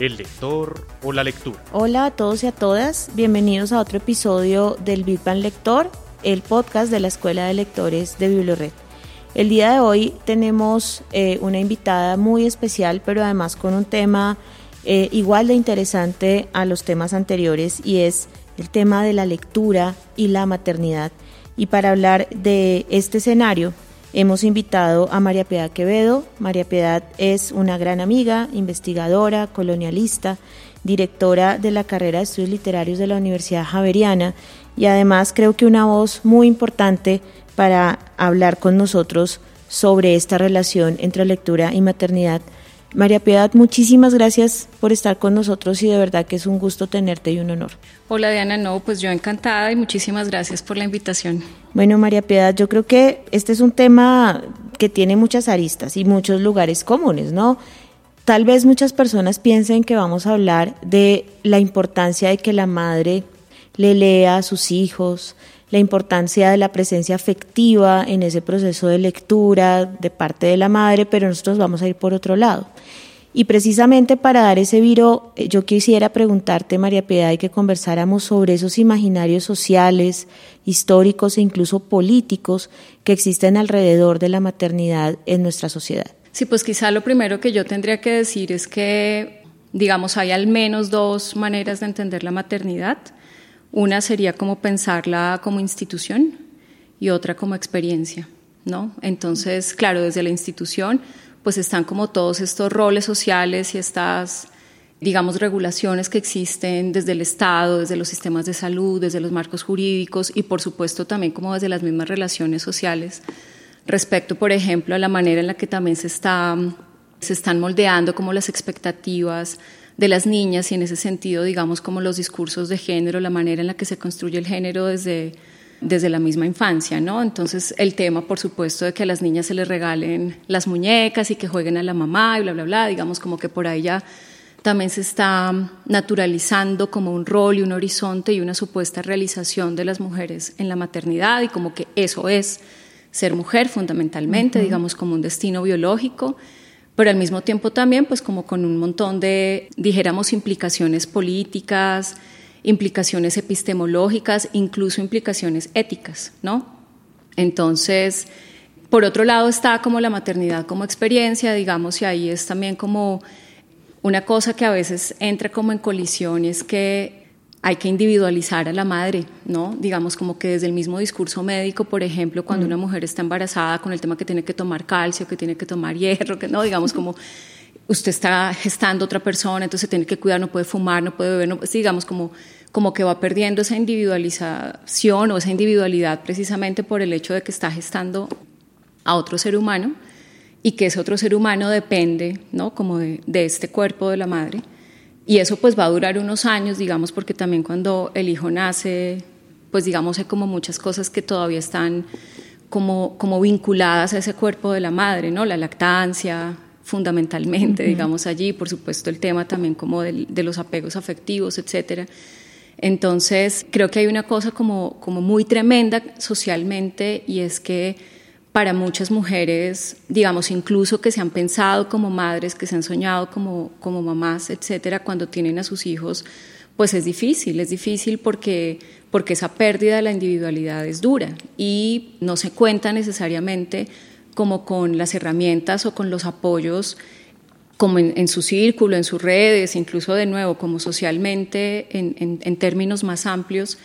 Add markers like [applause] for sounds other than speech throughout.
El lector o la lectura. Hola a todos y a todas, bienvenidos a otro episodio del Big Bang Lector, el podcast de la Escuela de Lectores de Biblored. El día de hoy tenemos eh, una invitada muy especial, pero además con un tema eh, igual de interesante a los temas anteriores y es el tema de la lectura y la maternidad. Y para hablar de este escenario, Hemos invitado a María Piedad Quevedo. María Piedad es una gran amiga, investigadora, colonialista, directora de la carrera de estudios literarios de la Universidad Javeriana y además creo que una voz muy importante para hablar con nosotros sobre esta relación entre lectura y maternidad María Piedad, muchísimas gracias por estar con nosotros y de verdad que es un gusto tenerte y un honor. Hola Diana, no, pues yo encantada y muchísimas gracias por la invitación. Bueno, María Piedad, yo creo que este es un tema que tiene muchas aristas y muchos lugares comunes, ¿no? Tal vez muchas personas piensen que vamos a hablar de la importancia de que la madre le lea a sus hijos, la importancia de la presencia afectiva en ese proceso de lectura de parte de la madre, pero nosotros vamos a ir por otro lado. Y precisamente para dar ese viro, eh, yo quisiera preguntarte, María Piedad, y que conversáramos sobre esos imaginarios sociales, históricos e incluso políticos que existen alrededor de la maternidad en nuestra sociedad. Sí, pues quizá lo primero que yo tendría que decir es que, digamos, hay al menos dos maneras de entender la maternidad. Una sería como pensarla como institución y otra como experiencia, ¿no? Entonces, claro, desde la institución, pues están como todos estos roles sociales y estas, digamos, regulaciones que existen desde el Estado, desde los sistemas de salud, desde los marcos jurídicos y, por supuesto, también como desde las mismas relaciones sociales respecto, por ejemplo, a la manera en la que también se, está, se están moldeando como las expectativas de las niñas y en ese sentido, digamos, como los discursos de género, la manera en la que se construye el género desde, desde la misma infancia, ¿no? Entonces, el tema, por supuesto, de que a las niñas se les regalen las muñecas y que jueguen a la mamá y bla, bla, bla, digamos, como que por ahí ya también se está naturalizando como un rol y un horizonte y una supuesta realización de las mujeres en la maternidad y como que eso es ser mujer fundamentalmente, digamos, como un destino biológico pero al mismo tiempo también pues como con un montón de, dijéramos, implicaciones políticas, implicaciones epistemológicas, incluso implicaciones éticas, ¿no? Entonces, por otro lado está como la maternidad como experiencia, digamos, y ahí es también como una cosa que a veces entra como en colisión, es que hay que individualizar a la madre, ¿no? Digamos como que desde el mismo discurso médico, por ejemplo, cuando una mujer está embarazada con el tema que tiene que tomar calcio, que tiene que tomar hierro, que no, digamos como usted está gestando otra persona, entonces tiene que cuidar, no puede fumar, no puede beber, no, digamos como como que va perdiendo esa individualización o esa individualidad precisamente por el hecho de que está gestando a otro ser humano y que ese otro ser humano depende, ¿no? Como de, de este cuerpo de la madre. Y eso pues va a durar unos años, digamos, porque también cuando el hijo nace, pues digamos hay como muchas cosas que todavía están como, como vinculadas a ese cuerpo de la madre, ¿no? La lactancia, fundamentalmente, digamos allí, por supuesto el tema también como de, de los apegos afectivos, etcétera. Entonces, creo que hay una cosa como, como muy tremenda socialmente y es que para muchas mujeres, digamos, incluso que se han pensado como madres, que se han soñado como, como mamás, etcétera, cuando tienen a sus hijos, pues es difícil, es difícil porque, porque esa pérdida de la individualidad es dura y no se cuenta necesariamente como con las herramientas o con los apoyos como en, su círculo, en sus redes, incluso de nuevo, como socialmente, en, en términos más amplios,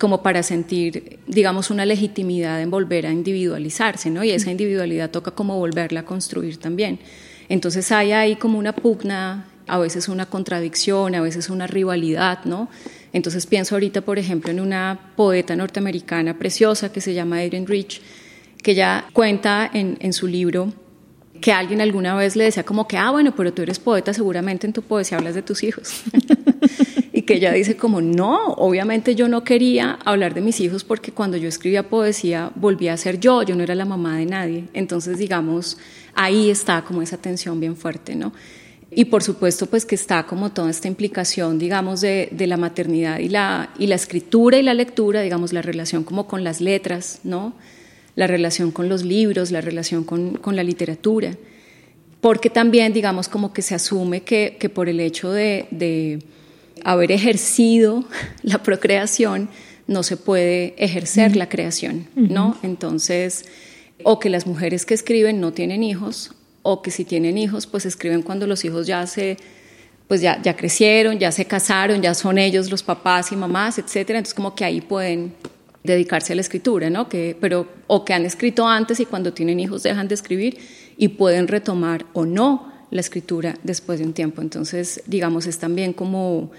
como para sentir, digamos, una legitimidad en volver a individualizarse, ¿no? Y esa individualidad toca como volverla a construir también. Entonces hay ahí como una pugna, a veces una contradicción, a veces una rivalidad, ¿no? Entonces pienso ahorita, por ejemplo, en una poeta norteamericana preciosa que se llama Adrienne Rich, que ya cuenta en, en su libro que alguien alguna vez le decía como que, ah, bueno, pero tú eres poeta, seguramente en tu poesía hablas de tus hijos. [laughs] y que ella dice como, no, obviamente yo no quería hablar de mis hijos porque cuando yo escribía poesía volvía a ser yo, yo no era la mamá de nadie. Entonces, digamos, ahí está como esa tensión bien fuerte, ¿no? Y por supuesto, pues que está como toda esta implicación, digamos, de, de, la maternidad y la, y la escritura y la lectura, digamos, la relación como con las letras, ¿no? La relación con los libros, la relación con, con la literatura. Porque también, digamos, como que se asume que, que por el hecho de, de, haber ejercido [laughs] la procreación, no se puede ejercer la creación, ¿no? Entonces, o que las mujeres que escriben no tienen hijos, o que si tienen hijos, pues escriben cuando los hijos ya se pues ya, ya crecieron, ya se casaron, ya son ellos los papás y mamás, etcétera, entonces como que ahí pueden dedicarse a la escritura, ¿no? Que, pero, o que han escrito antes y cuando tienen hijos dejan de escribir y pueden retomar o no la escritura después de un tiempo. Entonces, digamos, es también como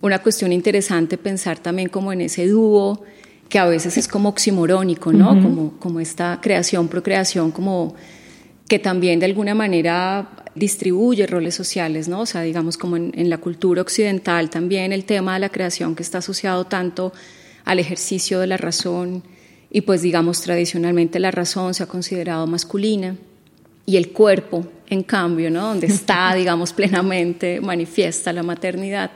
una cuestión interesante pensar también como en ese dúo que a veces es como oximorónico, ¿no? como, como esta creación, procreación, como que también de alguna manera distribuye roles sociales, ¿no? O sea, digamos como en, la cultura occidental también el tema de la creación que está asociado tanto al ejercicio de la razón y pues digamos tradicionalmente la razón se ha considerado masculina y el cuerpo, en cambio, ¿no? Donde está, [laughs] digamos, plenamente manifiesta la maternidad,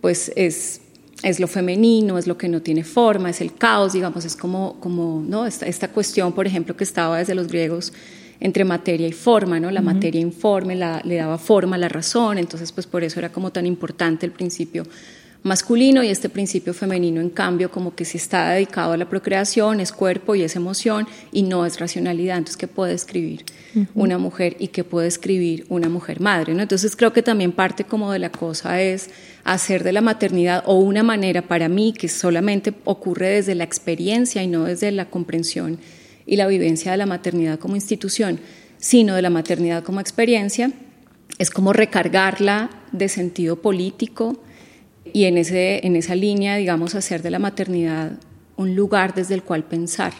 pues es es lo femenino, es lo que no tiene forma, es el caos, digamos, es como, como ¿no? esta, esta cuestión, por ejemplo, que estaba desde los griegos entre materia y forma, ¿no? La materia informe la, le daba forma a la razón, entonces pues por eso era como tan importante el principio masculino y este principio femenino, en cambio, como que si está dedicado a la procreación, es cuerpo y es emoción y no es racionalidad. Entonces, ¿qué puede escribir una mujer y qué puede escribir una mujer madre? ¿no? Entonces, creo que también parte como de la cosa es hacer de la maternidad o una manera para mí que solamente ocurre desde la experiencia y no desde la comprensión y la vivencia de la maternidad como institución, sino de la maternidad como experiencia, es como recargarla de sentido político y en, ese, en esa línea, digamos, hacer de la maternidad un lugar desde el cual pensar.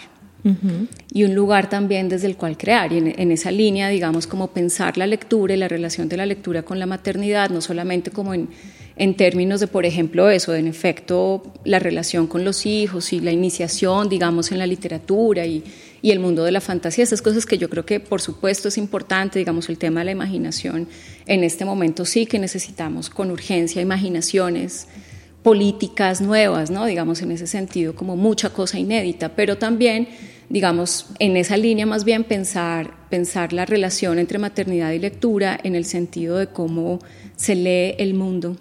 Y un lugar también desde el cual crear. Y en, en, esa línea, digamos, como pensar la lectura y la relación de la lectura con la maternidad, no solamente como en, en términos de, por ejemplo, eso, en efecto, la relación con los hijos y la iniciación, digamos, en la literatura y, y el mundo de la fantasía, esas cosas que yo creo que por supuesto es importante, digamos, el tema de la imaginación, en este momento sí que necesitamos con urgencia imaginaciones políticas nuevas, ¿no? Digamos, en ese sentido, como mucha cosa inédita, pero también, digamos, en esa línea más bien pensar, pensar la relación entre maternidad y lectura en el sentido de cómo se lee el mundo,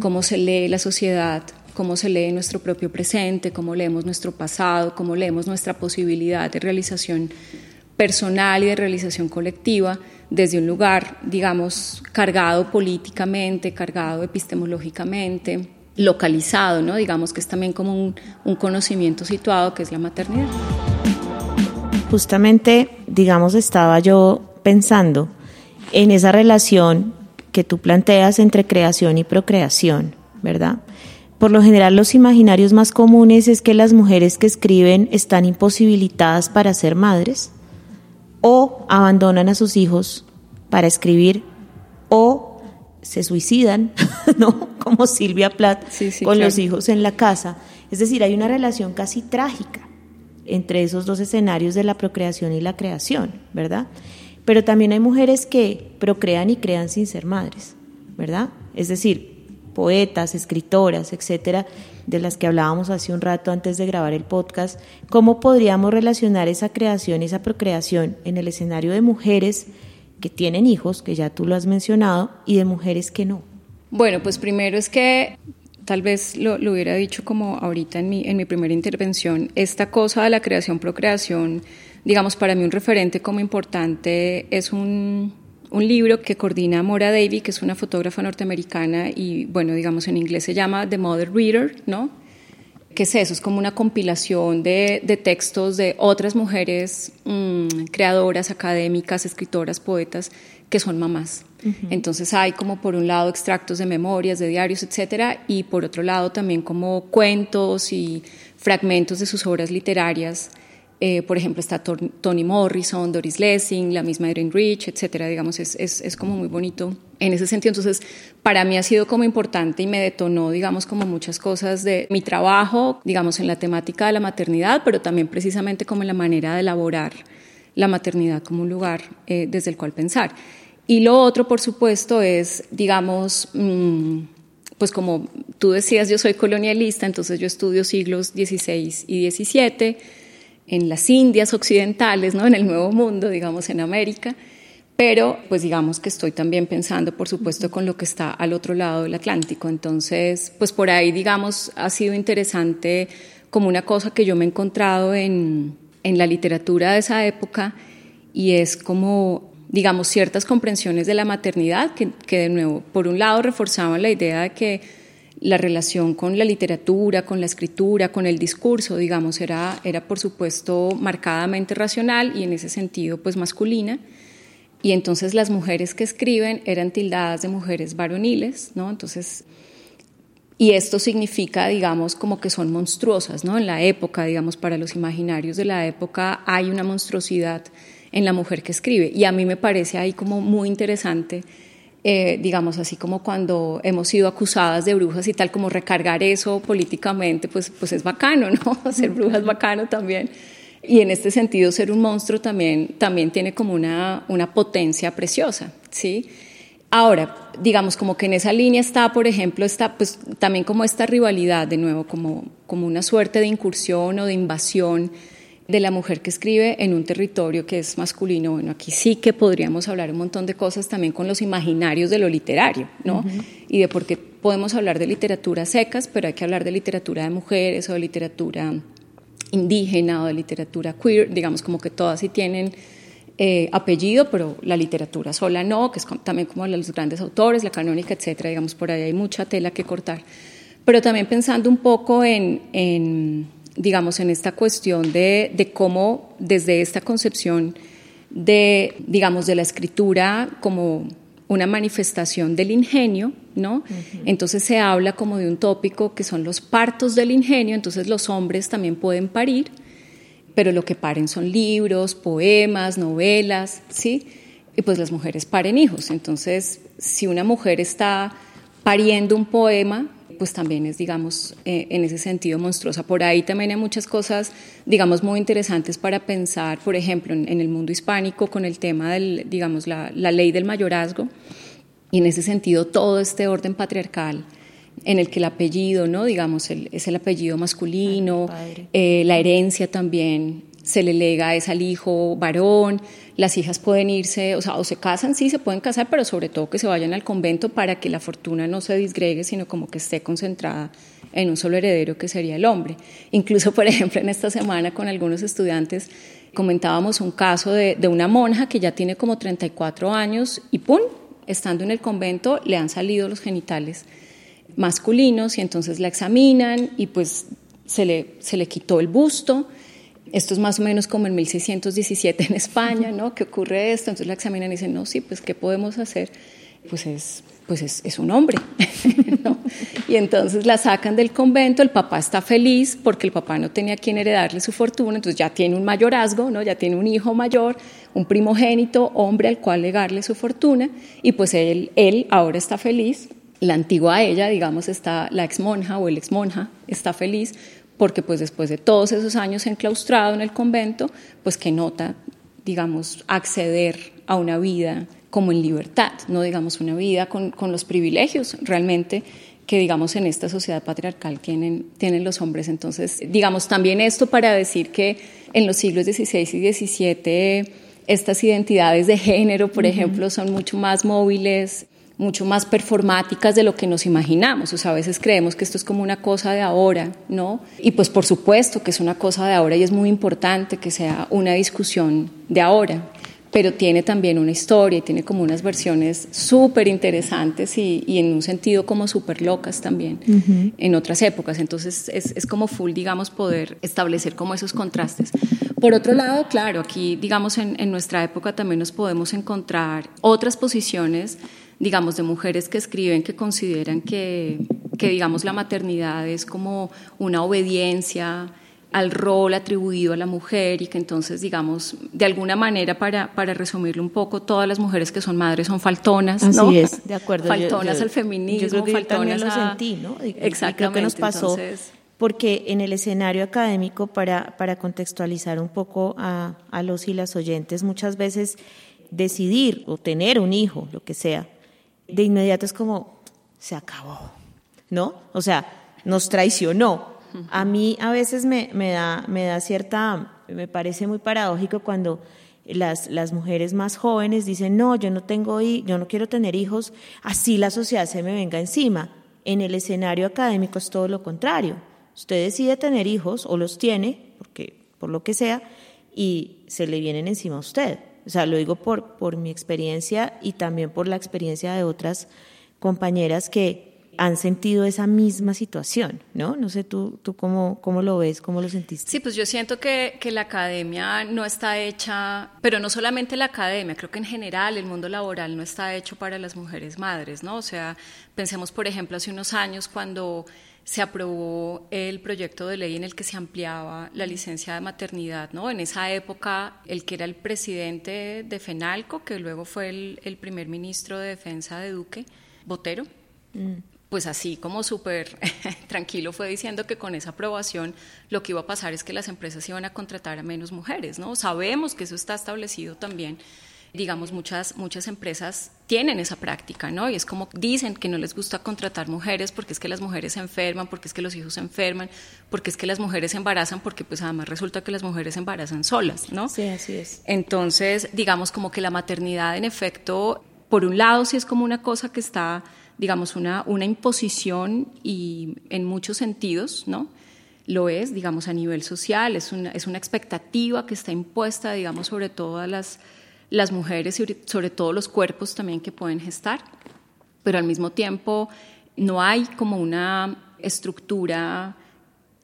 cómo se lee la sociedad, cómo se lee nuestro propio presente, cómo leemos nuestro pasado, cómo leemos nuestra posibilidad de realización personal y de realización colectiva desde un lugar, digamos, cargado políticamente, cargado epistemológicamente, localizado, ¿no? Digamos que es también como un, un conocimiento situado que es la maternidad. Justamente, digamos, estaba yo pensando en esa relación que tú planteas entre creación y procreación, ¿verdad? Por lo general los imaginarios más comunes es que las mujeres que escriben están imposibilitadas para ser madres o abandonan a sus hijos para escribir o se suicidan, [laughs] ¿no? Como Silvia Plath con los hijos en la casa. Es decir, hay una relación casi trágica entre esos dos escenarios de la procreación y la creación, ¿verdad? Pero también hay mujeres que procrean y crean sin ser madres, ¿verdad? Es decir, poetas, escritoras, etcétera, de las que hablábamos hace un rato antes de grabar el podcast, ¿cómo podríamos relacionar esa creación, esa procreación en el escenario de mujeres que tienen hijos, que ya tú lo has mencionado, y de mujeres que no? Bueno, pues primero es que tal vez lo, lo hubiera dicho como ahorita en mi, en mi primera intervención, esta cosa de la creación-procreación, digamos, para mí un referente como importante es un un libro que coordina Mora Davy, que es una fotógrafa norteamericana y, bueno, digamos en inglés se llama The Mother Reader, ¿no? ¿Qué es eso? Es como una compilación de, de textos de otras mujeres mmm, creadoras, académicas, escritoras, poetas, que son mamás. Uh -huh. Entonces hay como por un lado extractos de memorias, de diarios, etcétera, y por otro lado también como cuentos y fragmentos de sus obras literarias eh, por ejemplo, está Toni Morrison, Doris Lessing, la misma Erin Rich, etcétera. Digamos, es, es, es, como muy bonito en ese sentido. Entonces, para mí ha sido como importante y me detonó, digamos, como muchas cosas de mi trabajo, digamos, en la temática de la maternidad, pero también precisamente como en la manera de elaborar la maternidad como un lugar eh, desde el cual pensar. Y lo otro, por supuesto, es, digamos, mm, pues como tú decías, yo soy colonialista, entonces yo estudio siglos XVI y XVII en las Indias occidentales, ¿no? en el Nuevo Mundo, digamos, en América, pero pues digamos que estoy también pensando, por supuesto, con lo que está al otro lado del Atlántico. Entonces, pues por ahí, digamos, ha sido interesante como una cosa que yo me he encontrado en, en la literatura de esa época y es como digamos, ciertas comprensiones de la maternidad que, que, de nuevo, por un lado, reforzaban la idea de que la relación con la literatura, con la escritura, con el discurso, digamos, era, era por supuesto marcadamente racional y en ese sentido pues masculina. Y entonces las mujeres que escriben eran tildadas de mujeres varoniles, ¿no? Entonces, y esto significa, digamos, como que son monstruosas, ¿no? En la época, digamos, para los imaginarios de la época hay una monstruosidad en la mujer que escribe. Y a mí me parece ahí como muy interesante eh, digamos así como cuando hemos sido acusadas de brujas y tal, como recargar eso políticamente, pues, pues es bacano, ¿no? [laughs] Ser bruja es bacano también. Y en este sentido, ser un monstruo también, también tiene como una, una potencia preciosa, ¿sí? Ahora, digamos como que en esa línea está, por ejemplo, está pues también como esta rivalidad, de nuevo, como, como una suerte de incursión o de invasión de la mujer que escribe en un territorio que es masculino. Bueno, aquí sí que podríamos hablar un montón de cosas también con los imaginarios de lo literario, ¿no? Y de por qué podemos hablar de literatura secas, pero hay que hablar de literatura de mujeres o de literatura indígena o de literatura queer, digamos como que todas sí tienen eh, apellido, pero la literatura sola no, que es también como los grandes autores, la canónica, etcétera, digamos, por ahí hay mucha tela que cortar. Pero también pensando un poco en digamos, en esta cuestión de, de cómo desde esta concepción de, digamos, de la escritura como una manifestación del ingenio, ¿no? Entonces se habla como de un tópico que son los partos del ingenio, entonces los hombres también pueden parir, pero lo que paren son libros, poemas, novelas, ¿sí? Y pues las mujeres paren hijos. Entonces, si una mujer está pariendo un poema, pues también es, digamos, eh, en ese sentido monstruosa. Por ahí también hay muchas cosas, digamos, muy interesantes para pensar, por ejemplo, en, el mundo hispánico con el tema del, digamos, la, ley del mayorazgo y en ese sentido todo este orden patriarcal en el que el apellido, ¿no? digamos, es el apellido masculino, eh, la herencia también se le lega es al hijo varón, las hijas pueden irse, o sea, o se casan, sí, se pueden casar, pero sobre todo que se vayan al convento para que la fortuna no se disgregue, sino como que esté concentrada en un solo heredero que sería el hombre. Incluso, por ejemplo, en esta semana con algunos estudiantes comentábamos un caso de, de una monja que ya tiene como 34 años y ¡pum! Estando en el convento le han salido los genitales masculinos y entonces la examinan y pues se le, se le quitó el busto esto es más o menos como en 1617 en España, ¿no? Que ocurre esto, entonces la examinan y dicen, no, sí, pues ¿qué podemos hacer? Pues es, pues es, es un hombre, [laughs] ¿no? Y entonces la sacan del convento, el papá está feliz porque el papá no tenía quien heredarle su fortuna, entonces ya tiene un mayorazgo, ¿no? Ya tiene un hijo mayor, un primogénito, hombre al cual legarle su fortuna, y pues él, él ahora está feliz, la antigua ella, digamos, está, la ex monja o el ex monja está feliz porque pues después de todos esos años enclaustrado en el convento, pues que nota, digamos, acceder a una vida como en libertad, no digamos una vida con, con los privilegios realmente que digamos en esta sociedad patriarcal tienen, tienen los hombres. Entonces, digamos también esto para decir que en los siglos XVI y XVII estas identidades de género, por ejemplo, son mucho más móviles, mucho más performáticas de lo que nos imaginamos. O sea, a veces creemos que esto es como una cosa de ahora, ¿no? Y pues por supuesto que es una cosa de ahora y es muy importante que sea una discusión de ahora, pero tiene también una historia y tiene como unas versiones súper interesantes y, en un sentido como súper locas también en otras épocas. Entonces es, es como full, digamos, poder establecer como esos contrastes. Por otro lado, claro, aquí, digamos, en, en nuestra época también nos podemos encontrar otras posiciones digamos, de mujeres que escriben que consideran que, que digamos, la maternidad es como una obediencia al rol atribuido a la mujer y que entonces, digamos, de alguna manera, para, para resumirlo un poco, todas las mujeres que son madres son faltonas, ¿no? Así es, de acuerdo. Faltonas al feminismo, yo creo que faltonas yo lo a- sentí, ¿no? Exactamente. creo que nos pasó entonces- porque en el escenario académico, para, para contextualizar un poco a, a los y las oyentes, muchas veces decidir o tener un hijo, lo que sea, de inmediato es como, se acabó, ¿no? O sea, nos traicionó. A mí a veces me, me, da, me da cierta, me parece muy paradójico cuando las, las mujeres más jóvenes dicen, no, yo no tengo, yo no quiero tener hijos, así la sociedad se me venga encima. En el escenario académico es todo lo contrario. Usted decide tener hijos o los tiene, porque por lo que sea, y se le vienen encima a usted. O sea, lo digo por, por mi experiencia y también por la experiencia de otras compañeras que han sentido esa misma situación, ¿no? No sé tú, tú cómo, cómo lo ves, cómo lo sentiste. Sí, pues yo siento que, que la academia no está hecha, pero no solamente la academia, creo que en general el mundo laboral no está hecho para las mujeres madres, ¿no? O sea, pensemos, por ejemplo, hace unos años cuando se aprobó el proyecto de ley en el que se ampliaba la licencia de maternidad, ¿no? En esa época, el que era el presidente de FENALCO, que luego fue el, el primer ministro de Defensa de Duque, Botero, pues así como súper [laughs] tranquilo fue diciendo que con esa aprobación lo que iba a pasar es que las empresas iban a contratar a menos mujeres, ¿no? Sabemos que eso está establecido también. Digamos, muchas, muchas empresas tienen esa práctica, ¿no? Y es como dicen que no les gusta contratar mujeres porque es que las mujeres se enferman, porque es que los hijos se enferman, porque es que las mujeres se embarazan, porque pues además resulta que las mujeres se embarazan solas, ¿no? Sí, así es. Entonces, digamos como que la maternidad en efecto, por un lado sí es como una cosa que está, digamos, una, una imposición y en muchos sentidos, ¿no? Lo es, digamos, a nivel social, es una, es una expectativa que está impuesta, digamos, sobre todas las, las mujeres y sobre todo los cuerpos también que pueden gestar, pero al mismo tiempo no hay como una estructura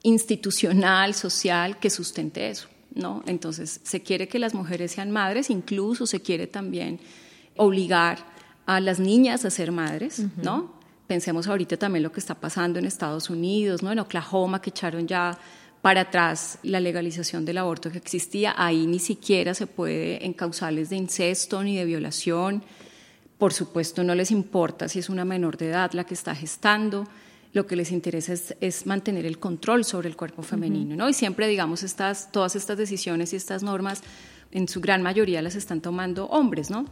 institucional, social, que sustente eso, ¿no? Entonces, se quiere que las mujeres sean madres, incluso se quiere también obligar a las niñas a ser madres, ¿no? Pensemos ahorita también lo que está pasando en Estados Unidos, ¿no? En Oklahoma, que echaron ya para atrás la legalización del aborto que existía, ahí ni siquiera se puede en causales de incesto ni de violación. Por supuesto, no les importa si es una menor de edad la que está gestando lo que les interesa es, es, mantener el control sobre el cuerpo femenino, ¿no? Y siempre, digamos, estas, todas estas decisiones y estas normas, en su gran mayoría las están tomando hombres, ¿no?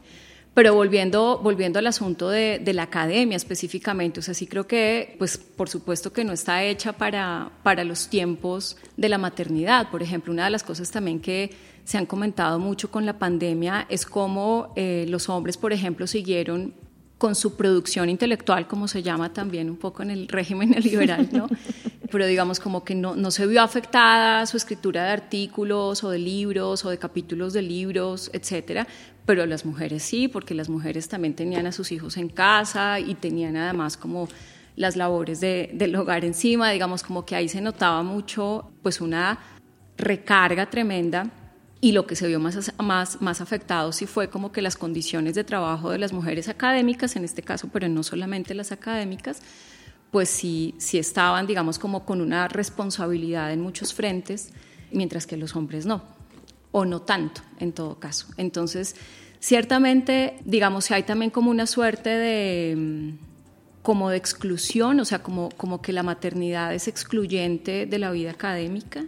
Pero volviendo, volviendo al asunto de, la academia específicamente, o sea, sí creo que, pues, por supuesto que no está hecha para, para los tiempos de la maternidad. Por ejemplo, una de las cosas también que se han comentado mucho con la pandemia es cómo eh, los hombres, por ejemplo, siguieron con su producción intelectual, como se llama también un poco en el régimen [laughs] neoliberal, ¿no? Pero digamos como que no, no se vio afectada su escritura de artículos o de libros o de capítulos de libros, etcétera, pero las mujeres sí, porque las mujeres también tenían a sus hijos en casa y tenían además como las labores de, del hogar encima, digamos como que ahí se notaba mucho pues una recarga tremenda y lo que se vio más, más, más afectado sí fue como que las condiciones de trabajo de las mujeres académicas, en este caso, pero no solamente las académicas, pues sí, sí estaban, digamos, como con una responsabilidad en muchos frentes, mientras que los hombres no, o no tanto, en todo caso. Entonces, ciertamente, digamos, hay también como una suerte de como de exclusión, o sea, como, como que la maternidad es excluyente de la vida académica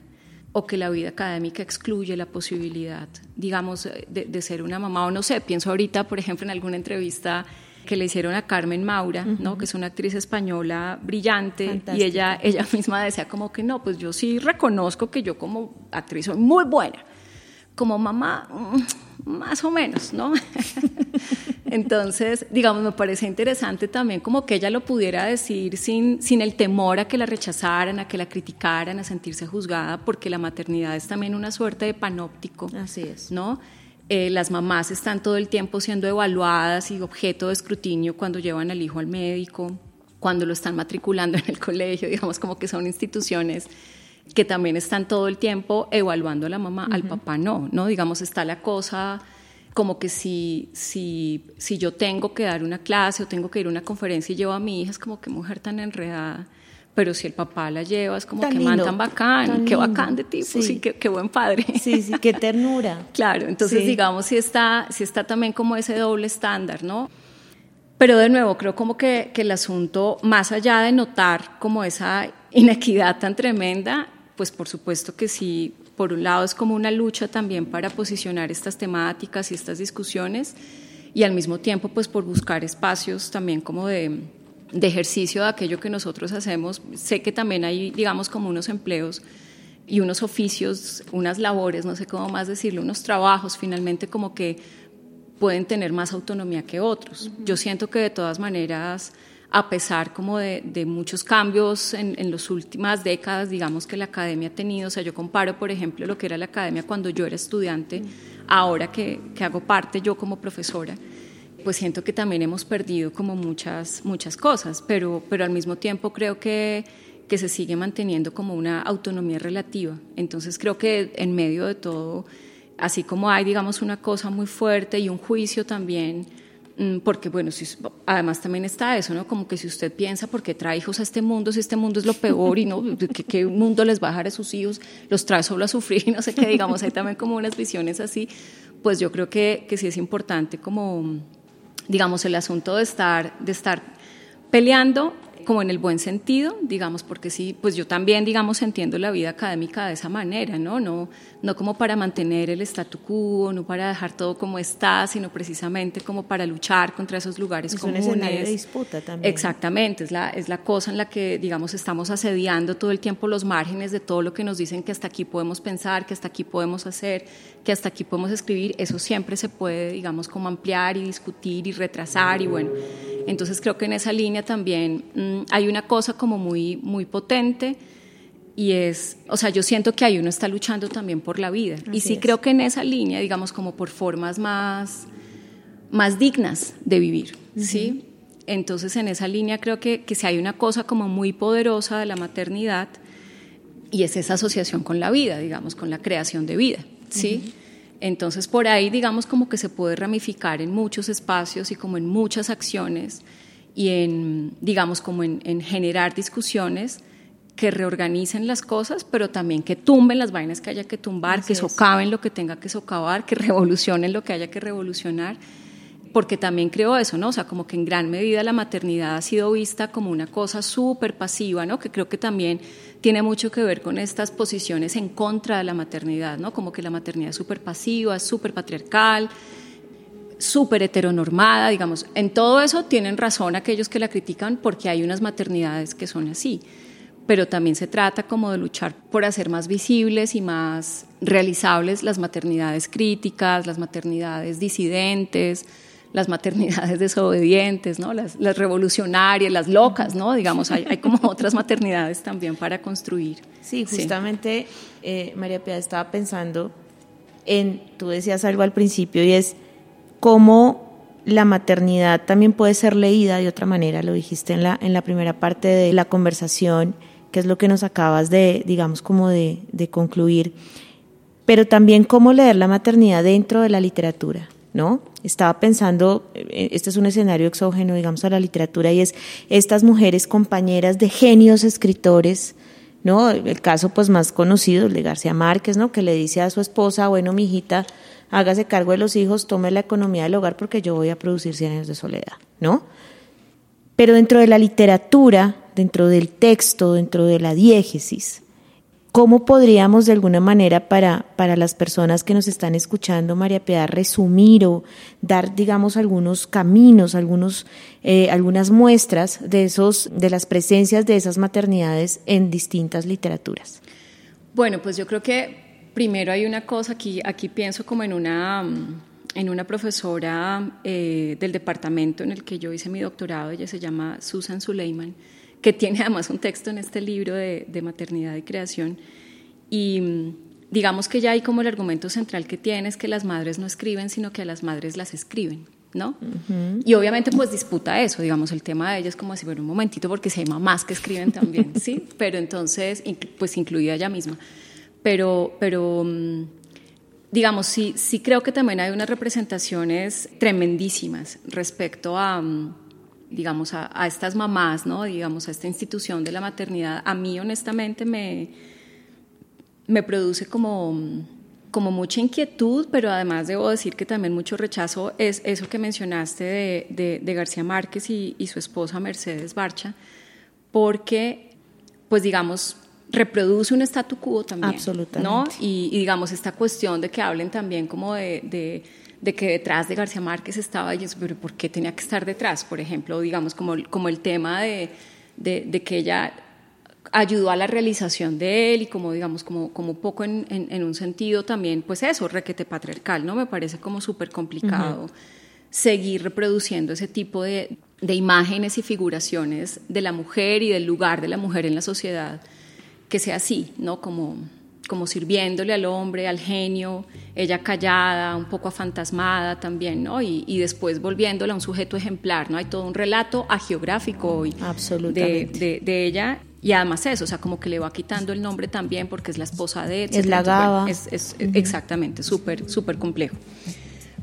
o que la vida académica excluye la posibilidad, digamos, de, de, ser una mamá, o no sé, pienso ahorita, por ejemplo, en alguna entrevista que le hicieron a Carmen Maura, uh -huh. ¿no? que es una actriz española brillante, y ella, [laughs] ella misma decía como que no, pues yo sí reconozco que yo como actriz soy muy buena, como mamá, más o menos, ¿no? [laughs] Entonces, digamos, me parece interesante también como que ella lo pudiera decir sin, sin el temor a que la rechazaran, a que la criticaran, a sentirse juzgada, porque la maternidad es también una suerte de panóptico. Así es. ¿No? Eh, las mamás están todo el tiempo siendo evaluadas y objeto de escrutinio cuando llevan al hijo al médico, cuando lo están matriculando [laughs] en el colegio, digamos, como que son instituciones que también están todo el tiempo evaluando a la mamá, uh -huh. al papá no, ¿no? Digamos, está la cosa como que si, si, si yo tengo que dar una clase o tengo que ir a una conferencia y llevo a mi hija, es como que mujer tan enredada, pero si el papá la lleva, es como que man tan bacán, qué bacán de tipo, sí, qué, buen padre. Sí, sí, qué ternura. [laughs] claro, entonces digamos, si está, si está también como ese doble estándar, ¿no? Pero de nuevo, creo como que, que el asunto, más allá de notar como esa inequidad tan tremenda, pues por supuesto que sí, por un lado es como una lucha también para posicionar estas temáticas y estas discusiones y al mismo tiempo pues por buscar espacios también como de, de ejercicio de aquello que nosotros hacemos. Sé que también hay, digamos, como unos empleos y unos oficios, unas labores, no sé cómo más decirlo, unos trabajos finalmente como que pueden tener más autonomía que otros. Yo siento que de todas maneras, a pesar como de, muchos cambios en, en las últimas décadas, digamos que la academia ha tenido, o sea, yo comparo, por ejemplo, lo que era la academia cuando yo era estudiante, ahora que, que hago parte yo como profesora, pues siento que también hemos perdido como muchas, muchas cosas, pero, pero al mismo tiempo creo que, que se sigue manteniendo como una autonomía relativa. Entonces creo que en medio de todo, así como hay, digamos, una cosa muy fuerte y un juicio también, mm, porque bueno, si, además también está eso, ¿no? Como que si usted piensa, ¿por qué trae hijos a este mundo si este mundo es lo peor y no, ¿qué, qué mundo les va a dejar a sus hijos? Los trae solo a sufrir y no sé qué, digamos, hay también como unas visiones así, pues yo creo que, que sí es importante como digamos, el asunto de estar, de estar peleando como en el buen sentido, digamos, porque sí, pues yo también, digamos, entiendo la vida académica de esa manera, ¿no? No, no como para mantener el statu quo, no para dejar todo como está, sino precisamente como para luchar contra esos lugares es comunes. Es un de disputa también. Exactamente, es la, es la cosa en la que, digamos, estamos asediando todo el tiempo los márgenes de todo lo que nos dicen que hasta aquí podemos pensar, que hasta aquí podemos hacer, que hasta aquí podemos escribir, eso siempre se puede, digamos, como ampliar y discutir y retrasar y bueno, entonces creo que en esa línea también mm, hay una cosa como muy, muy potente y es, o sea, yo siento que ahí uno está luchando también por la vida. y sí creo que en esa línea, digamos, como por formas más, más dignas de vivir, ¿sí? Entonces en esa línea creo que, que si hay una cosa como muy poderosa de la maternidad y es esa asociación con la vida, digamos, con la creación de vida, ¿sí? Entonces por ahí digamos como que se puede ramificar en muchos espacios y como en muchas acciones y en, digamos, como en, generar discusiones que reorganicen las cosas, pero también que tumben las vainas que haya que tumbar, que socaven lo que tenga que socavar, que [laughs] revolucionen lo que haya que revolucionar porque también creo eso, ¿no? O sea, como que en gran medida la maternidad ha sido vista como una cosa súper pasiva, ¿no? Que creo que también tiene mucho que ver con estas posiciones en contra de la maternidad, ¿no? Como que la maternidad es súper pasiva, es súper patriarcal, súper heteronormada, digamos. En todo eso tienen razón aquellos que la critican porque hay unas maternidades que son así. Pero también se trata como de luchar por hacer más visibles y más realizables las maternidades críticas, las maternidades disidentes, las maternidades [laughs] desobedientes, ¿no? las, revolucionarias, las locas, ¿no? digamos, hay, como otras maternidades también para construir. Sí, justamente eh, María Piedad estaba pensando en, tú decías algo al principio y es cómo la maternidad también puede ser leída de otra manera, lo dijiste en la, en la primera parte de la conversación, que es lo que nos acabas de, digamos, como de, de concluir, pero también cómo leer la maternidad dentro de la literatura. ¿no? Estaba pensando, eh, este es un escenario exógeno, digamos, a la literatura, y es estas mujeres compañeras de genios escritores, ¿no? El caso pues más conocido, el de García Márquez, ¿no? Que le dice a su esposa, bueno, mi hijita, hágase cargo de los hijos, tome la economía del hogar porque yo voy a producir cien años de soledad, ¿no? Pero dentro de la literatura, dentro del texto, dentro de la diégesis, ¿Cómo podríamos de alguna manera para, para las personas que nos están escuchando, María Piedad, resumir o dar, digamos, algunos caminos, algunos, eh, algunas muestras de, esos, de las presencias de esas maternidades en distintas literaturas? Bueno, pues yo creo que primero hay una cosa, aquí, aquí pienso como en una, en una profesora eh, del departamento en el que yo hice mi doctorado, ella se llama Susan Suleiman que tiene además un texto en este libro de, maternidad y creación. Y digamos que ya hay como el argumento central que tiene es que las madres no escriben, sino que a las madres las escriben. ¿no? Y obviamente pues disputa eso, digamos, el tema de ella es como así, bueno, un momentito, porque si hay mamás que escriben también, [laughs] ¿sí? Pero entonces, pues incluida ella misma. Pero, pero mm, digamos, sí, sí creo que también hay unas representaciones tremendísimas respecto a mm, digamos, a, estas mamás, ¿no? Digamos, a esta institución de la maternidad, a mí honestamente me, me produce como, como mucha inquietud, pero además debo decir que también mucho rechazo es eso que mencionaste de, de, de García Márquez y, y, su esposa Mercedes Barcha, porque, pues digamos, reproduce un statu quo también. Absolutamente. ¿no? Y, y digamos, esta cuestión de que hablen también como de, de de que detrás de García Márquez estaba, y pero ¿por qué tenía que estar detrás? Por ejemplo, digamos, como, como el tema de, de, de, que ella ayudó a la realización de él y como, digamos, como, como poco en, en, en un sentido también, pues eso, requete patriarcal, ¿no? Me parece como súper complicado uh -huh. seguir reproduciendo ese tipo de, de imágenes y figuraciones de la mujer y del lugar de la mujer en la sociedad, que sea así, ¿no? Como como sirviéndole al hombre, al genio, ella callada, un poco afantasmada también, ¿no? Y, y después volviéndola a un sujeto ejemplar, ¿no? Hay todo un relato agiográfico hoy. De, de, de, ella y además eso, o sea, como que le va quitando el nombre también porque es la esposa de... Es la gaba. Bueno, es, es, uh -huh. Exactamente, súper, súper complejo.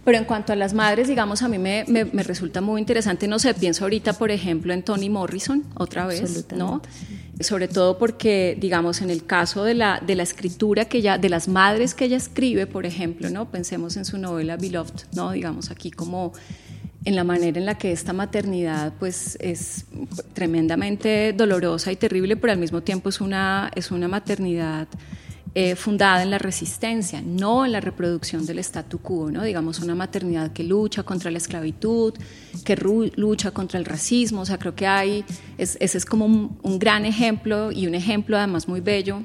Pero en cuanto a las madres, digamos, a mí me, me, me, resulta muy interesante, no sé, pienso ahorita, por ejemplo, en Toni Morrison, otra vez, ¿no? Sobre todo porque, digamos, en el caso de la, de la escritura que ella, de las madres que ella escribe, por ejemplo, ¿no? Pensemos en su novela Beloved, ¿no? Digamos, aquí como en la manera en la que esta maternidad pues es tremendamente dolorosa y terrible, pero al mismo tiempo es una, es una maternidad eh, fundada en la resistencia, no en la reproducción del statu quo, ¿no? digamos una maternidad que lucha contra la esclavitud, que lucha contra el racismo, o sea, creo que hay, es, ese es como un, un gran ejemplo y un ejemplo además muy bello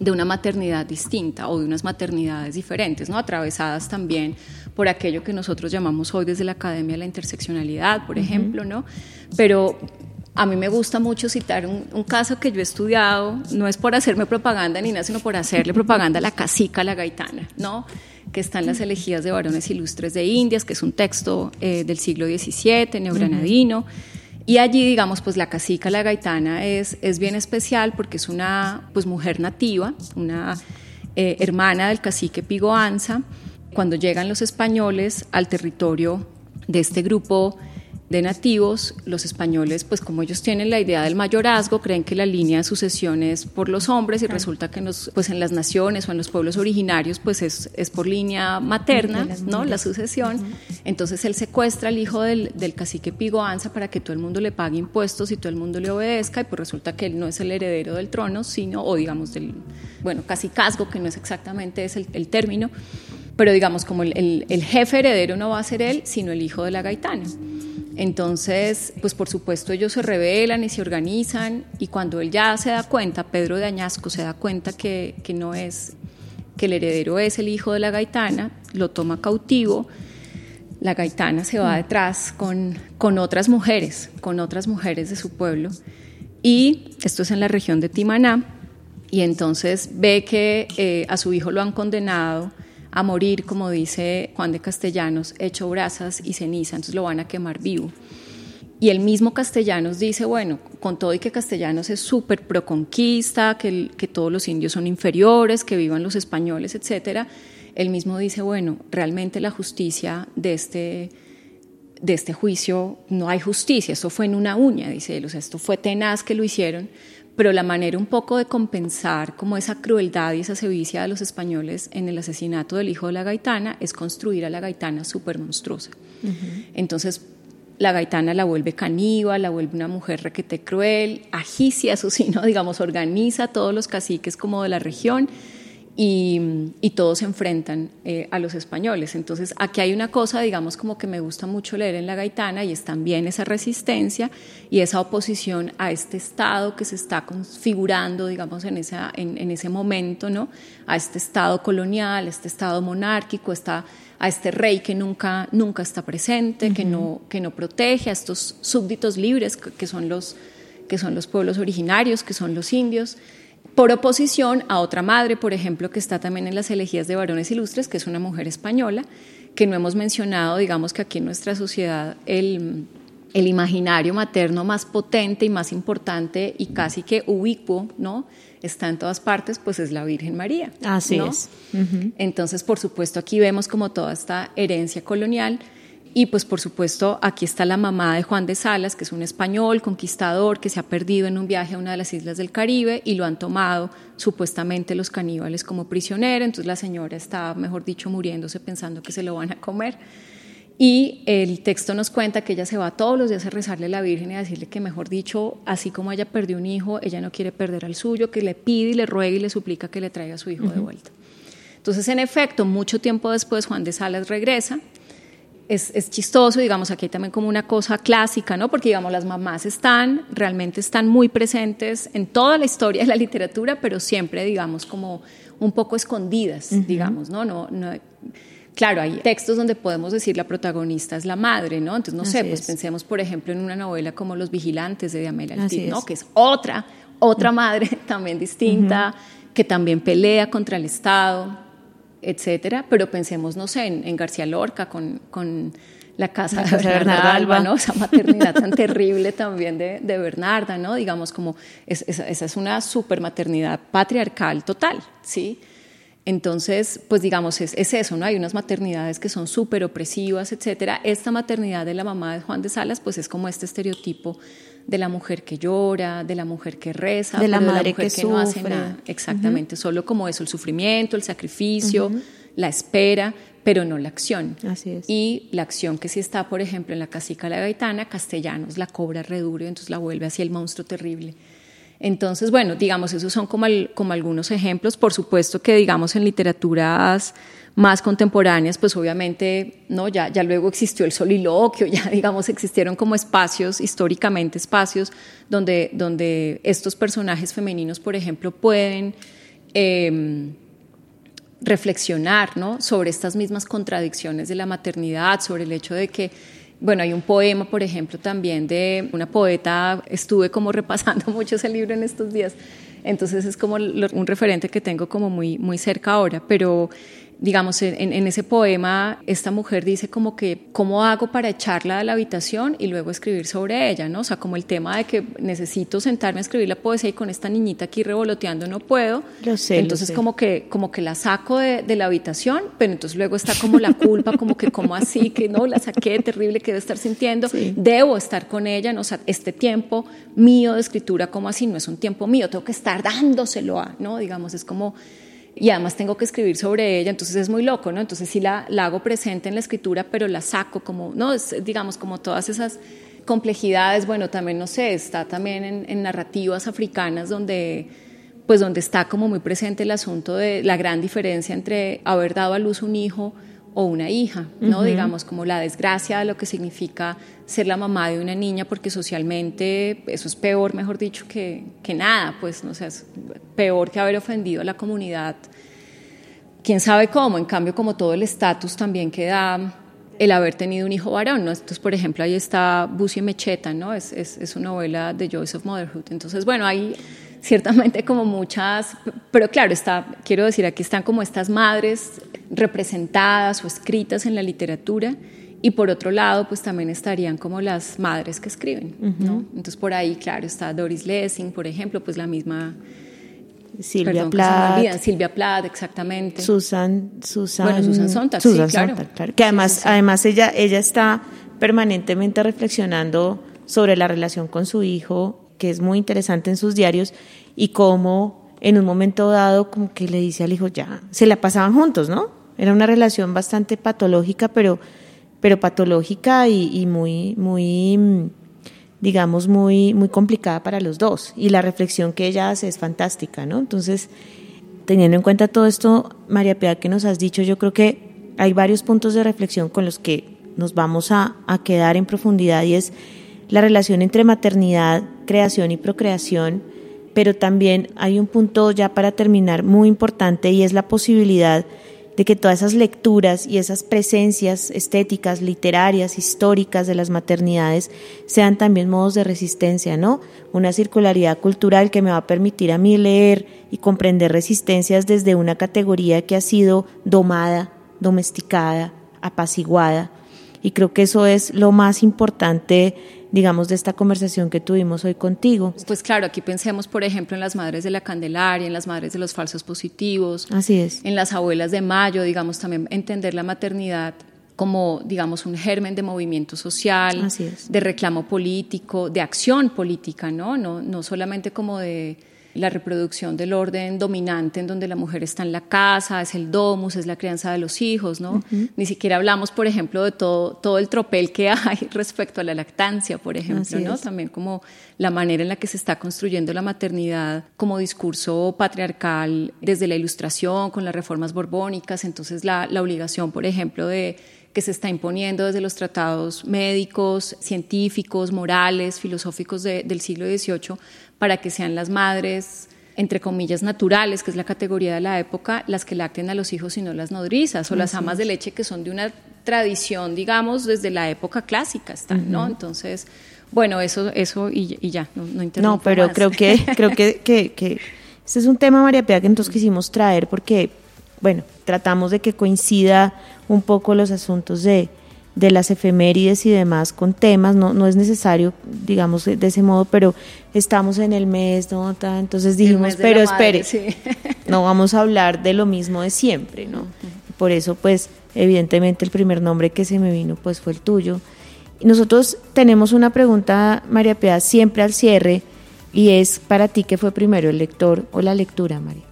de una maternidad distinta o de unas maternidades diferentes, ¿no? atravesadas también por aquello que nosotros llamamos hoy desde la Academia la interseccionalidad, por uh -huh. ejemplo, ¿no? pero a mí me gusta mucho citar un, un, caso que yo he estudiado, no es por hacerme propaganda ni nada, sino por hacerle propaganda a la casica, la gaitana, ¿no? que está en las elegías de varones ilustres de Indias, que es un texto eh, del siglo XVII, neogranadino. Uh -huh. Y allí, digamos, pues la casica, la gaitana, es, es bien especial porque es una pues, mujer nativa, una eh, hermana del cacique Pigoanza. Cuando llegan los españoles al territorio de este grupo de nativos, los españoles, pues como ellos tienen la idea del mayorazgo, creen que la línea de sucesión es por los hombres y resulta que en, los, pues en las naciones o en los pueblos originarios pues es, es por línea materna, ¿no? La sucesión. Uh -huh. Entonces él secuestra al hijo del, del cacique Pigoanza para que todo el mundo le pague impuestos y todo el mundo le obedezca y pues resulta que él no es el heredero del trono, sino, o digamos del, bueno, cacicazgo, que no es exactamente es el, el término, pero digamos como el, el, el jefe heredero no va a ser él, sino el hijo de la gaitana. Entonces, pues por supuesto ellos se rebelan y se organizan y cuando él ya se da cuenta, Pedro de Añasco se da cuenta que, que no es, que el heredero es el hijo de la gaitana, lo toma cautivo, la gaitana se va detrás con, con otras mujeres, con otras mujeres de su pueblo y esto es en la región de Timaná y entonces ve que eh, a su hijo lo han condenado a morir, como dice Juan de Castellanos, hecho brasas y ceniza, entonces lo van a quemar vivo. Y el mismo Castellanos dice, bueno, con todo y que Castellanos es súper pro conquista, que, que todos los indios son inferiores, que vivan los españoles, etcétera, él mismo dice, bueno, realmente la justicia de este, de este juicio no hay justicia, esto fue en una uña, dice él, o sea, esto fue tenaz que lo hicieron, pero la manera un poco de compensar como esa crueldad y esa sevicia de los españoles en el asesinato del hijo de la gaitana es construir a la gaitana súper monstruosa. Uh -huh. Entonces, la gaitana la vuelve caníbal, la vuelve una mujer requete cruel, agicia, eso sí, ¿no? digamos, organiza a todos los caciques como de la región y, y todos se enfrentan eh, a los españoles. Entonces, aquí hay una cosa, digamos, como que me gusta mucho leer en la gaitana y es también esa resistencia y esa oposición a este Estado que se está configurando, digamos, en, esa, en, en ese momento, ¿no? A este Estado colonial, a este Estado monárquico, está a este rey que nunca, nunca está presente, uh -huh. que, no, que no protege, a estos súbditos libres que, que, son los, que son los pueblos originarios, que son los indios por oposición a otra madre, por ejemplo, que está también en las elegías de varones ilustres, que es una mujer española, que no hemos mencionado, digamos que aquí en nuestra sociedad el, el imaginario materno más potente y más importante y casi que ubicuo, ¿no? Está en todas partes, pues es la Virgen María. Así ¿no? es. Uh -huh. Entonces, por supuesto, aquí vemos como toda esta herencia colonial Y pues por supuesto aquí está la mamá de Juan de Salas, que es un español conquistador que se ha perdido en un viaje a una de las islas del Caribe y lo han tomado supuestamente los caníbales como prisionero. Entonces la señora está, mejor dicho, muriéndose pensando que se lo van a comer. Y el texto nos cuenta que ella se va todos los días a rezarle a la Virgen y a decirle que, mejor dicho, así como ella perdió un hijo, ella no quiere perder al suyo, que le pide y le ruega y le suplica que le traiga a su hijo de vuelta. Entonces, en efecto, mucho tiempo después, Juan de Salas regresa es, chistoso, digamos, aquí hay también como una cosa clásica, ¿no? Porque, digamos, las mamás están, realmente están muy presentes en toda la historia de la literatura, pero siempre, digamos, como un poco escondidas, digamos, ¿no? No, no Claro, hay textos donde podemos decir la protagonista es la madre, ¿no? Entonces, no sé, pues pensemos, por ejemplo, en una novela como Los Vigilantes de Amel Altit, ¿no? Que es otra, otra madre [laughs] también distinta, que también pelea contra el Estado, etcétera, pero pensemos, no sé, en, García Lorca con, con la casa, de Bernarda, Alba, ¿no? Esa maternidad tan terrible también de, de, Bernarda, ¿no? Digamos como, esa es una super maternidad patriarcal total, ¿sí? Entonces, pues digamos, es, es, eso, ¿no? Hay unas maternidades que son súper opresivas, etcétera. Esta maternidad de la mamá de Juan de Salas, pues es como este estereotipo de la mujer que llora, de la mujer que reza, de la madre que, no hace nada. Exactamente, solo como eso, el sufrimiento, el sacrificio, la espera, pero no la acción. Así es. Y la acción que sí está, por ejemplo, en la casica la gaitana, Castellanos la cobra reduro y entonces la vuelve hacia el monstruo terrible. Entonces, bueno, digamos, esos son como, algunos ejemplos. Por supuesto que, digamos, en literaturas más contemporáneas, pues obviamente, ¿no? Ya, ya luego existió el soliloquio, [laughs] ya digamos existieron como espacios, históricamente espacios, donde, donde estos personajes femeninos, por ejemplo, pueden em, reflexionar ¿no? sobre estas mismas contradicciones de la maternidad, sobre el hecho de que bueno, hay un poema, por ejemplo, también de una poeta, estuve como repasando [laughs] mucho ese libro en estos días, entonces es como un referente que tengo como muy, muy cerca ahora, pero digamos, en, ese poema, esta mujer dice como que, ¿cómo hago para echarla de la habitación y luego escribir sobre ella? ¿no? O sea, como el tema de que necesito sentarme a escribir la poesía y con esta niñita aquí revoloteando no puedo. Lo sé, entonces como que como que la saco de, la habitación, pero entonces luego está como la culpa, como que como así, que no, la saqué, terrible que debe estar sintiendo, debo estar con ella, ¿no? o sea, este tiempo mío de escritura, como así, no es un tiempo mío, tengo que estar dándoselo a, ¿no? Digamos, es como y además tengo que escribir sobre ella, entonces es muy loco, ¿no? Entonces sí la, la hago presente en la escritura, pero la saco como, ¿no? digamos, como todas esas complejidades, bueno, también, no sé, está también en, narrativas africanas donde pues donde está como muy presente el asunto de la gran diferencia entre haber dado a luz un hijo o una hija, ¿no? Digamos, como la desgracia de lo que significa ser la mamá de una niña, porque socialmente eso es peor, mejor dicho, que, que nada, pues, no sé, es peor que haber ofendido a la comunidad. Quién sabe cómo, en cambio, como todo el estatus también que da el haber tenido un hijo varón, ¿no? Entonces, por ejemplo, ahí está Bucio Mecheta, ¿no? Es, es, es una novela de Joyce of Motherhood. Entonces, bueno, hay ciertamente como muchas, pero claro, está, quiero decir, aquí están como estas madres representadas o escritas en la literatura y por otro lado pues también estarían como las madres que escriben, ¿no? Entonces por ahí, claro, está Doris Lessing, por ejemplo, pues la misma... Silvia Plath. Silvia Plath, exactamente. Susan, Susan, bueno, Susan Sontag, sí, claro. Que además, además ella, ella está permanentemente reflexionando sobre la relación con su hijo, que es muy interesante en sus diarios, y cómo en un momento dado como que le dice al hijo, ya, se la pasaban juntos, ¿no? Era una relación bastante patológica, pero, pero patológica y, muy, muy, digamos, muy, muy complicada para los dos. Y la reflexión que ella hace es fantástica, ¿no? Entonces, teniendo en cuenta todo esto, María Piedad, que nos has dicho, yo creo que hay varios puntos de reflexión con los que nos vamos a, a quedar en profundidad y es la relación entre maternidad, creación y procreación pero también hay un punto ya para terminar muy importante y es la posibilidad de que todas esas lecturas y esas presencias estéticas, literarias, históricas de las maternidades sean también modos de resistencia, ¿no? Una circularidad cultural que me va a permitir a mí leer y comprender resistencias desde una categoría que ha sido domada, domesticada, apaciguada. Y creo que eso es lo más importante digamos, de esta conversación que tuvimos hoy contigo. Pues claro, aquí pensemos, por ejemplo, en las madres de la Candelaria, en las madres de los falsos positivos. Así es. En las abuelas de Mayo, digamos, también entender la maternidad como, digamos, un germen de movimiento social, de reclamo político, de acción política, ¿no? No, no solamente como de la reproducción del orden dominante en donde la mujer está en la casa, es el domus, es la crianza de los hijos, ¿no? Ni siquiera hablamos, por ejemplo, de todo, todo el tropel que [laughs] hay respecto a la lactancia, por ejemplo, ¿no? También como la manera en la que se está construyendo la maternidad como discurso patriarcal desde la ilustración, con las reformas borbónicas, entonces la, la obligación, por ejemplo, de que se está imponiendo desde los tratados médicos, científicos, morales, filosóficos del siglo XVIII para que sean las madres entre comillas naturales, que es la categoría de la época, las que lacten a los hijos y no las nodrizas, o las amas de leche que son de una tradición, digamos, desde la época clásica están, ¿no? Entonces, bueno, eso, eso y, ya, no, no No, pero creo que, creo que, que, que [laughs] este es un tema, María Pia, que entonces quisimos traer porque, bueno, tratamos de que coincida un poco los asuntos de, de las efemérides y demás con temas, no, no es necesario, digamos, de ese modo, pero estamos en el mes, ¿no? Entonces dijimos, pero espere, [laughs] no vamos a hablar de lo mismo de siempre, ¿no? Por eso, pues, evidentemente el primer nombre que se me vino, pues, fue el tuyo. Y nosotros tenemos una pregunta, María Piedad, siempre al cierre, y es para ti, ¿qué fue primero, el lector o la lectura, María?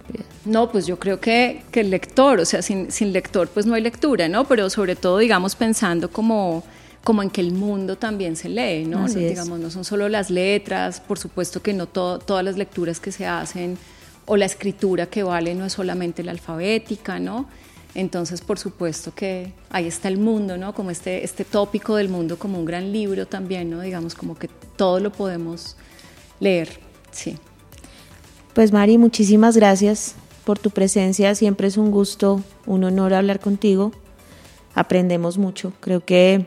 No, pues yo creo que, que el lector, o sea, sin, sin, lector pues no hay lectura, ¿no? Pero sobre todo, digamos, pensando como, como en que el mundo también se lee, ¿no? no digamos, no son solo las letras, por supuesto que no todas las lecturas que se hacen o la escritura que vale no es solamente la alfabética, ¿no? Entonces, por supuesto que ahí está el mundo, ¿no? Como este, este tópico del mundo como un gran libro también, ¿no? Digamos, como que todo lo podemos leer, sí. Pues Mari, muchísimas gracias por tu presencia. Siempre es un gusto, un honor hablar contigo. Aprendemos mucho. Creo que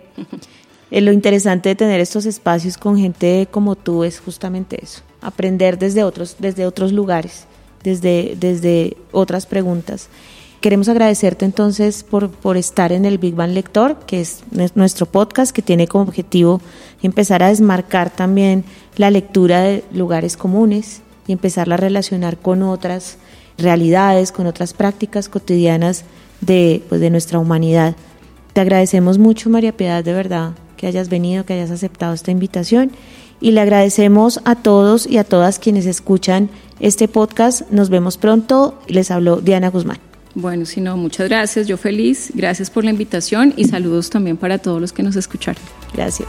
[laughs] lo interesante de tener estos espacios con gente como tú es justamente eso. Aprender desde otros, desde otros lugares, desde, desde otras preguntas. Queremos agradecerte entonces por, por estar en el Big Bang Lector, que es nuestro podcast que tiene como objetivo empezar a desmarcar también la lectura de lugares comunes y empezarla a relacionar con otras realidades, con otras prácticas cotidianas de, pues, de nuestra humanidad. Te agradecemos mucho, María Piedad, de verdad, que hayas venido, que hayas aceptado esta invitación y le agradecemos a todos y a todas quienes escuchan este podcast. Nos vemos pronto. Les habló Diana Guzmán. Bueno, si no, muchas gracias. Yo feliz. Gracias por la invitación y saludos también para todos los que nos escucharon. Gracias.